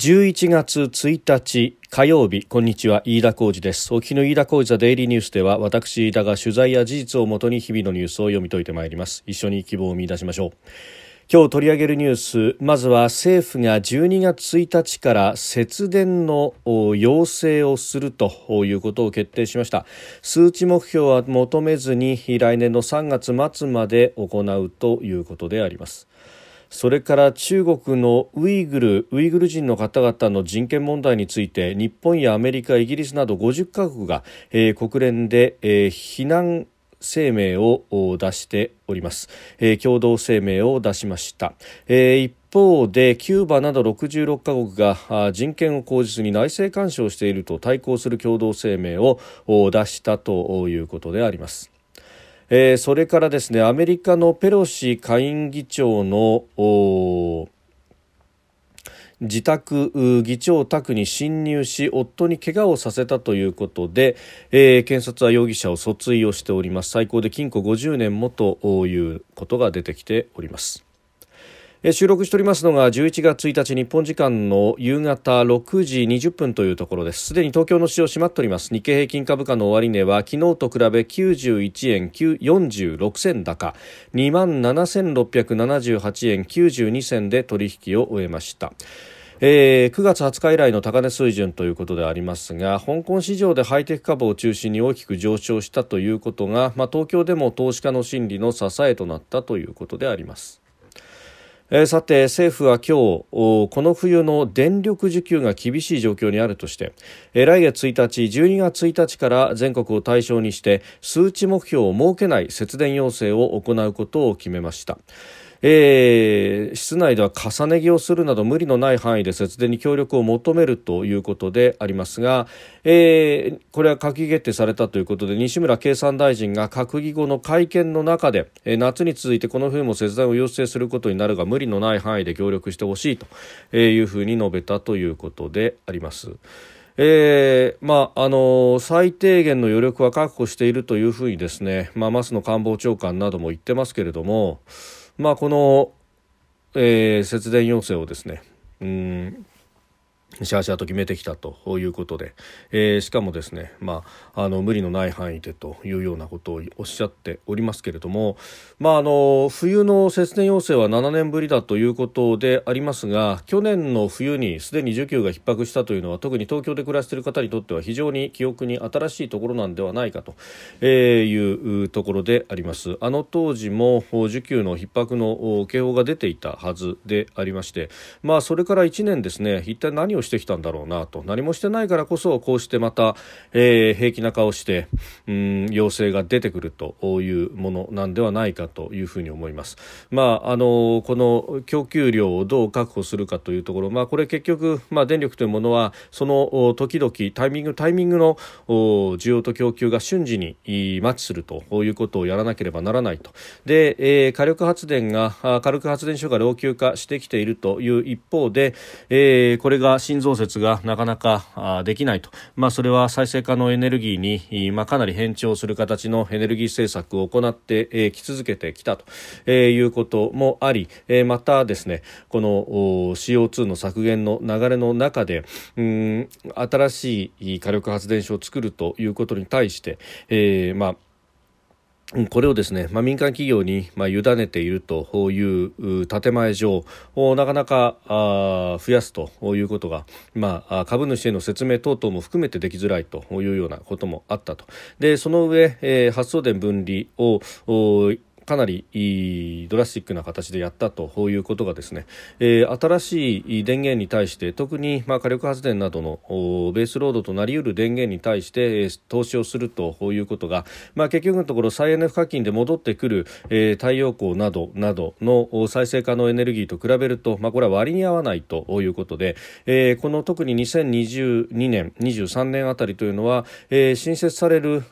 11月1日火曜日こんにちは飯田浩二です。沖の飯田浩二ザデイリーニュースでは私飯田が取材や事実をもとに日々のニュースを読み解いてまいります。一緒に希望を見出しましょう。今日取り上げるニュースまずは政府が12月1日から節電の要請をするということを決定しました。数値目標は求めずに来年の3月末まで行うということであります。それから中国のウイグルウイグル人の方々の人権問題について日本やアメリカ、イギリスなど50カ国が、えー、国連で、えー、非難声明を出しております、えー、共同声明を出しました、えー、一方でキューバなど66カ国が人権を口実に内政干渉していると対抗する共同声明を出したということであります。えー、それからですねアメリカのペロシ下院議長の自宅議長宅に侵入し夫に怪我をさせたということで、えー、検察は容疑者を訴追をしております。最高で禁錮50年もということが出てきております。収録しておりますのが11月1日日本時間の夕方6時20分というところです。すでに東京の市場閉まっております。日経平均株価の終値は昨日と比べ91円46銭高。2万7678円92銭で取引を終えました。えー、9月20日以来の高値水準ということでありますが香港市場でハイテク株を中心に大きく上昇したということが、まあ、東京でも投資家の心理の支えとなったということであります。えー、さて政府は今日この冬の電力需給が厳しい状況にあるとして、えー、来月1日12月1日から全国を対象にして数値目標を設けない節電要請を行うことを決めました。えー、室内では重ね着をするなど無理のない範囲で節電に協力を求めるということでありますが、えー、これは閣議決定されたということで西村経産大臣が閣議後の会見の中で、えー、夏に続いてこの冬も節電を要請することになるが無理のない範囲で協力してほしいというふうに述べたということであります。えー、まああの最低限の余力は確保しているというふうにですね、まあ、松野官房長官なども言ってますけれども、まあ、この、えー、節電要請をですねうんシャーシャーと決めてきたということで、えー、しかもですね、まあ、あの無理のない範囲でというようなことをおっしゃっておりますけれども、まあ、あの冬の節電要請は7年ぶりだということでありますが去年の冬にすでに需給が逼迫したというのは特に東京で暮らしている方にとっては非常に記憶に新しいところなんではないかというところであります。あの当時も需給の逼迫の警報が出ていたはずでありまして、まあ、それから1年ですね一体何をしてきたんだろうなと何もしてないからこそこうしてまた、えー、平気な顔してうん要請が出てくるというものなんではないかというふうに思います。まああのこの供給量をどう確保するかというところ、まあ、これ結局、まあ、電力というものはその時々タイミングタイミングの需要と供給が瞬時にマッチするということをやらなければならないとで、えー、火力発電が火力発電所が老朽化してきているという一方で、えー、これが新増設がなかなかできないと、まあ、それは再生可能エネルギーに、まあ、かなり変調する形のエネルギー政策を行ってき続けてきたと。いうこともありまたですねこの CO2 の削減の流れの中でうん新しい火力発電所を作るということに対して、えー、まあこれをですね、まあ、民間企業に、まあ、委ねているという建前上、なかなか増やすということが、まあ、株主への説明等々も含めてできづらいというようなこともあったと。で、その上、えー、発送電分離をかなりドラスティックな形でやったということがですね、えー、新しい電源に対して特にまあ火力発電などのベースロードとなりうる電源に対して投資をするということが、まあ、結局のところ再エネ賦課金で戻ってくる、えー、太陽光などなどの再生可能エネルギーと比べると、まあ、これは割に合わないということで、えー、この特に2022年23年あたりというのは、えー、新設される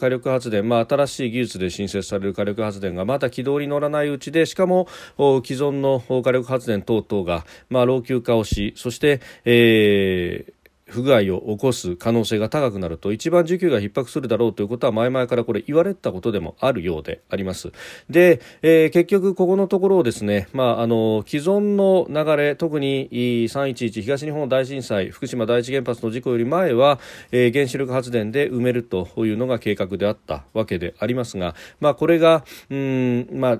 火力発電、まあ、新しい技術で新設される火力発電がまだ軌道に乗らないうちでしかも既存の火力発電等々が、まあ、老朽化をしそして、えー不具合を起こす可能性が高くなると一番需給が逼迫するだろうということは前々からこれ言われたことでもあるようであります。で、えー、結局ここのところをですね、まあ、あの既存の流れ特に311東日本大震災福島第一原発の事故より前は、えー、原子力発電で埋めるというのが計画であったわけでありますが、まあ、これがうん、まあ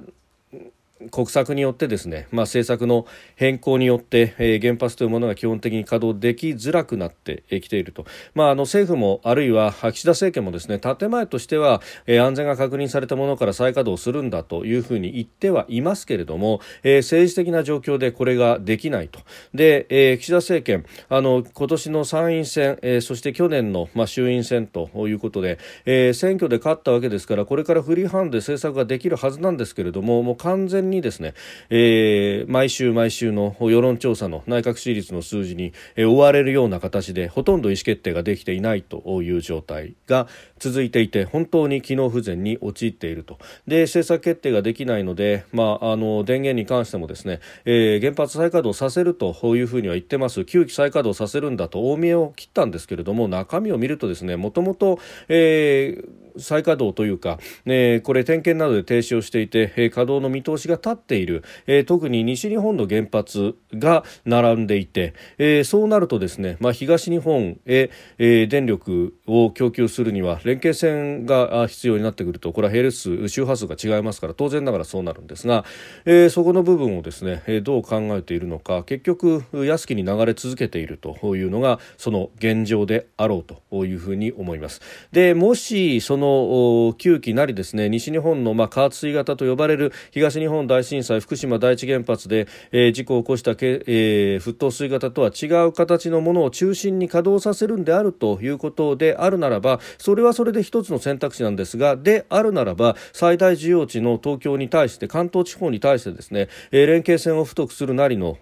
国策によってですね、まあ、政策の変更によって、えー、原発というものが基本的に稼働できづらくなってきていると、まあ、あの政府もあるいは岸田政権もですね建前としては、えー、安全が確認されたものから再稼働するんだというふうに言ってはいますけれども、えー、政治的な状況でこれができないと。で、えー、岸田政権あの今年の参院選、えー、そして去年の、まあ、衆院選ということで、えー、選挙で勝ったわけですからこれからフリーハンドで政策ができるはずなんですけれどももう完全ににですね、えー、毎週毎週の世論調査の内閣支持率の数字に、え、追われるような形でほとんど意思決定ができていないという状態が続いていて本当に機能不全に陥っていると。で政策決定ができないので、まあ、あの電源に関してもですね、えー、原発再稼働させるというふうには言ってます。9基再稼働させるんだと大見えを切ったんですけれども中身を見るとですねもともと、えー再稼働というか、えー、これ点検などで停止をしていて、えー、稼働の見通しが立っている、えー、特に西日本の原発が並んでいて、えー、そうなるとですね、まあ、東日本へ、えー、電力を供給するには連携線が必要になってくるとこれは並列数周波数が違いますから当然ながらそうなるんですが、えー、そこの部分をですね、えー、どう考えているのか結局安きに流れ続けているというのがその現状であろうというふうに思います。でもしそのの9期なりですね西日本のまあ加圧水型と呼ばれる東日本大震災福島第一原発で、えー、事故を起こしたけ、えー、沸騰水型とは違う形のものを中心に稼働させるんであるということであるならばそれはそれで一つの選択肢なんですがであるならば最大需要地の東京に対して関東地方に対してですね、えー、連携線を太くするなりの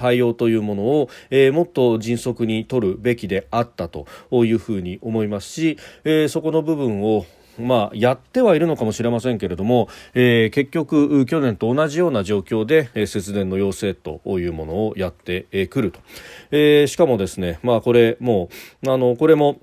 対応というものを、えー、もっと迅速に取るべきであったというふうに思いますし、えー、そこの部分をまあ、やってはいるのかもしれませんけれども、えー、結局、去年と同じような状況で、えー、節電の要請というものをやってく、えー、ると、えー、しかもですね、まあ、これもうあのこれも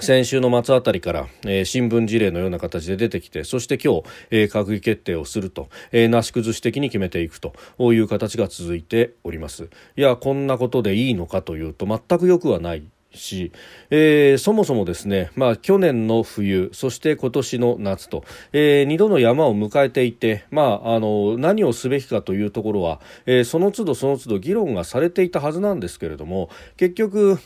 先週の末あたりから、えー、新聞事例のような形で出てきてそして今日、えー、閣議決定をすると、えー、なし崩し的に決めていくという形が続いております。いやこんなことでいいのかというと全くよくはないし、えー、そもそもですね、まあ、去年の冬そして今年の夏と、えー、2度の山を迎えていて、まあ、あの何をすべきかというところは、えー、その都度その都度議論がされていたはずなんですけれども結局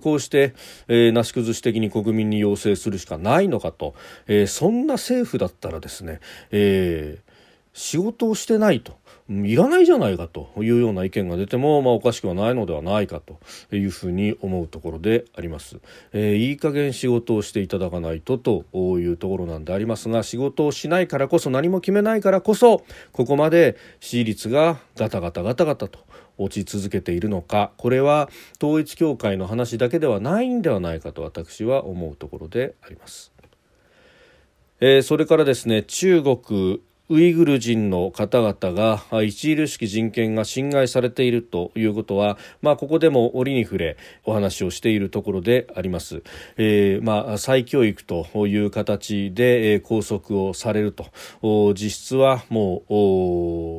こうして、えー、なし崩し的に国民に要請するしかないのかと、えー、そんな政府だったらですね、えー、仕事をしてないと。いらないじゃないかというような意見が出ても、まあ、おかしくはないのではないかというふうに思うところであります、えー、いい加減仕事をしていただかないとというところなんでありますが仕事をしないからこそ何も決めないからこそここまで支持率がガタガタガタガタと落ち続けているのかこれは統一教会の話だけではないんではないかと私は思うところであります。えー、それからですね中国ウイグル人の方々が著しき人権が侵害されているということは、まあ、ここでも折に触れお話をしているところであります、えー、まあ、再教育という形で、拘束をされると。実質はも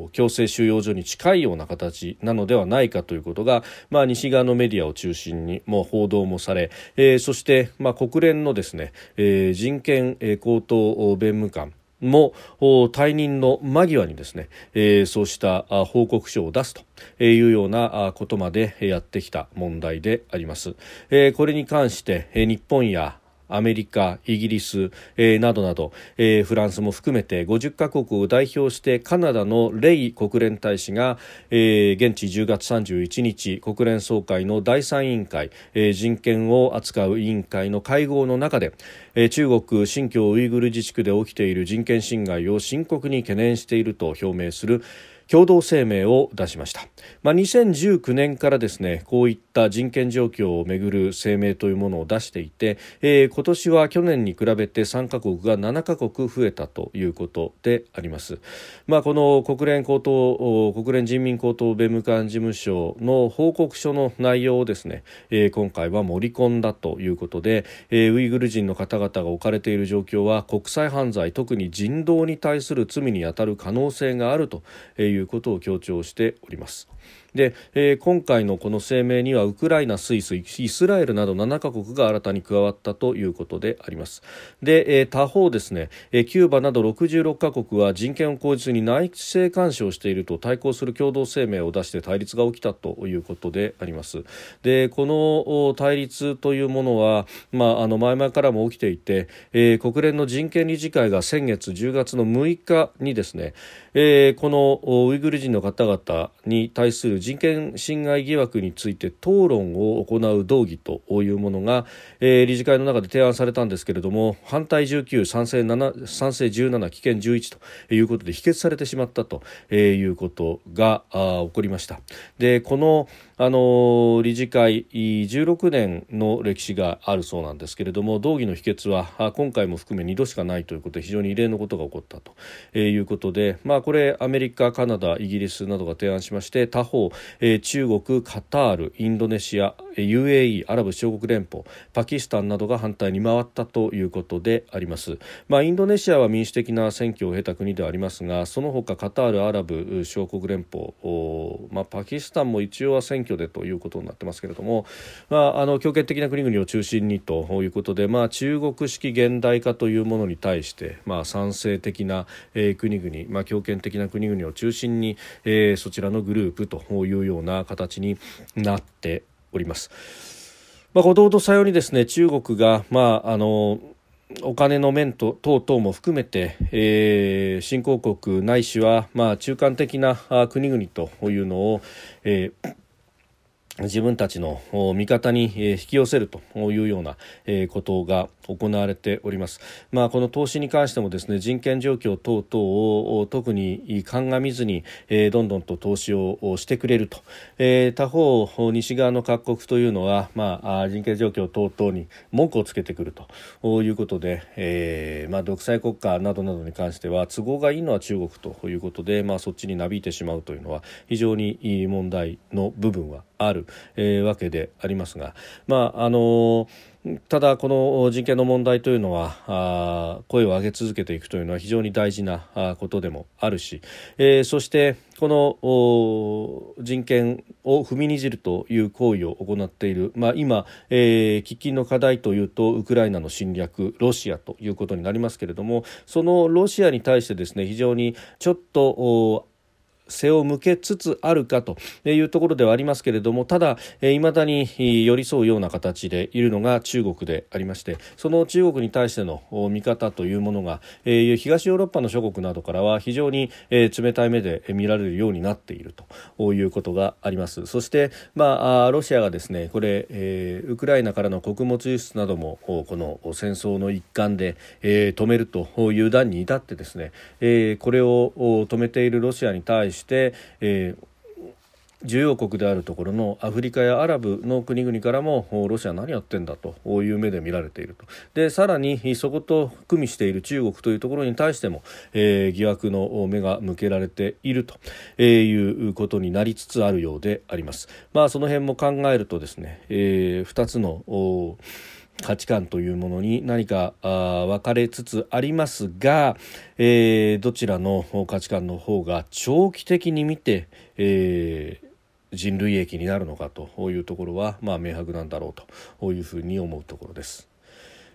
う強制収容所に近いような形なのではないかということが、まあ、西側のメディアを中心にもう報道もされ、えー、そして、まあ、国連のですね、えー、人権高等弁務官も退任の間際にですね、えー、そうした報告書を出すというようなことまでやってきた問題であります。えー、これに関して日本やアメリカ、イギリス、えー、などなど、えー、フランスも含めて50カ国を代表してカナダのレイ国連大使が、えー、現地10月31日国連総会の第3委員会、えー、人権を扱う委員会の会合の中で、えー、中国新疆ウイグル自治区で起きている人権侵害を深刻に懸念していると表明する共同声明を出しました、まあ、2019年からですねこういった人権状況をめぐる声明というものを出していて、えー、今年は去年に比べて3カ国が7カ国増えたということであります、まあ、この国連高等国連人民高等弁務官事務所の報告書の内容をですね、えー、今回は盛り込んだということで、えー、ウイグル人の方々が置かれている状況は国際犯罪特に人道に対する罪に当たる可能性があるということを強調しております。で、えー、今回のこの声明にはウクライナ、スイス、イスラエルなど7カ国が新たに加わったということであります。で、えー、他方ですね、えー、キューバなど66カ国は人権を口実に内政干渉していると対抗する共同声明を出して対立が起きたということであります。でこの対立というものは、まあ、あの前々からも起きていて、えー、国連の人権理事会が先月10月の6日にですね、えー、このウイグル人の方々に対する人権侵害疑惑について討論を行う動議というものが、えー、理事会の中で提案されたんですけれども反対19賛成7賛成17棄権11ということで否決されてしまったということが起こりました。でこのあの理事会16年の歴史があるそうなんですけれども道義の否決は今回も含め2度しかないということで非常に異例のことが起こったということで、まあ、これアメリカ、カナダ、イギリスなどが提案しまして他方、中国、カタール、インドネシア UAE アラブ首長国連邦パキスタンなどが反対に回ったということであります、まあ、インドネシアは民主的な選挙を経た国ではありますがその他カタール、アラブ首長国連邦、まあ、パキスタンも一応は選挙でということになってますけれども、まあ、あの強権的な国々を中心にということで、まあ、中国式現代化というものに対して、まあ、賛成的な、えー、国々、まあ、強権的な国々を中心に、えー、そちらのグループというような形になっております。まあ、後藤とさようにですね中国が、まあ、あのお金の面と等々も含めて、えー、新興国ないしは、まあ、中間的な国々というのを、えー自分たちの味方に引き寄せるというようなことが行われております。まあ、この投資に関してもですね人権状況等々を特に鑑みずにどんどんと投資をしてくれると他方西側の各国というのは、まあ、人権状況等々に文句をつけてくるということで、えーまあ、独裁国家などなどに関しては都合がいいのは中国ということで、まあ、そっちになびいてしまうというのは非常に問題の部分はある、えー、わけでありますが、まああのただ、この人権の問題というのは声を上げ続けていくというのは非常に大事なことでもあるし、え、そしてこの人権を踏みにじるという行為を行っている、まあ、今、え、喫緊の課題というとウクライナの侵略ロシアということになりますけれどもそのロシアに対してですね非常にちょっと背を向けつつあるかというところではありますけれどもただいまだに寄り添うような形でいるのが中国でありましてその中国に対しての見方というものが東ヨーロッパの諸国などからは非常に冷たい目で見られるようになっているということがあります。そして、まあ、ロシアがですねこれ、え、ウクライナからの穀物輸出などもこの戦争の一環で、え、止めるという段に至ってですね、え、これを止めているロシアに対してして、えー重要国であるところのアフリカやアラブの国々からもロシア何やってんだという目で見られているとでさらにそこと組みしている中国というところに対しても、えー、疑惑の目が向けられているとえいうことになりつつあるようであります。まあ、その辺も考えるとですね、えー、2つの価値観というものに何か分かれつつありますが、えー、どちらの価値観の方が長期的に見て、えー、人類益になるのかというところは、まあ、明白なんだろうというふうに思うところです。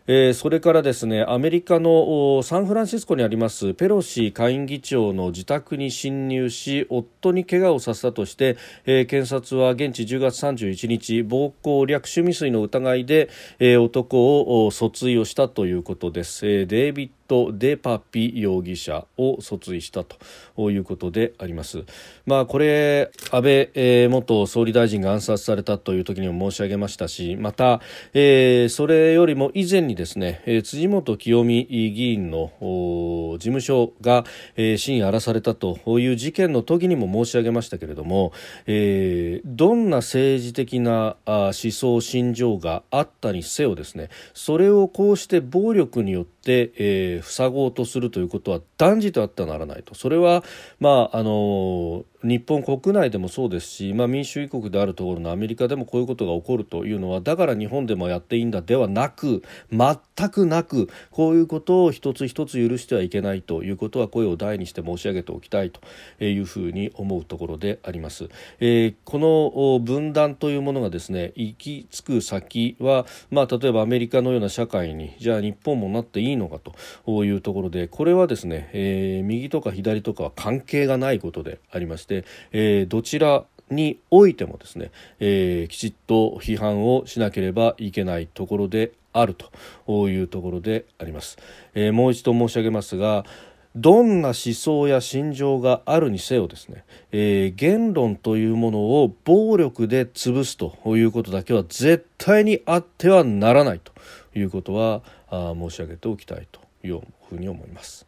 えー、それからですねアメリカのサンフランシスコにありますペロシ下院議長の自宅に侵入し夫に怪我をさせたとして、えー、検察は現地10月31日暴行略取未遂の疑いで、えー、男を訴追をしたということです、え、デイビット・デパピ容疑者を訴追したということであります。まあ、これ安倍、元総理大臣が暗殺されたという時にも申し上げましたしまた、えー、それよりも以前にですね、えー、辻元清美議員の事務所が、えー、深夜荒らされたという事件の時にも申し上げましたけれども、えー、どんな政治的な思想心情があったにせよですねそれをこうして暴力によって、えー、塞ごうとするということは断じてあってはならないと。それは、まああの日本国内でもそうですし、まあ、民主主義国であるところのアメリカでもこういうことが起こるというのはだから日本でもやっていいんだではなく全くなくこういうことを一つ一つ許してはいけないということは声を大にして申し上げておきたいというふうに思うところであります。えー、この分断というものがですね行き着く先は、まあ、例えばアメリカのような社会にじゃあ日本もなっていいのかというところでこれはですね、えー、右とか左とかは関係がないことでありまして、えー、どちらにおいてもですね、えー、きちっと批判をしなければいけないところであるというところであります。えー、もう一度申し上げますがどんな思想や心情があるにせよですね、えー、言論というものを暴力で潰すということだけは絶対にあってはならないということはあ申し上げておきたいというふうに思います。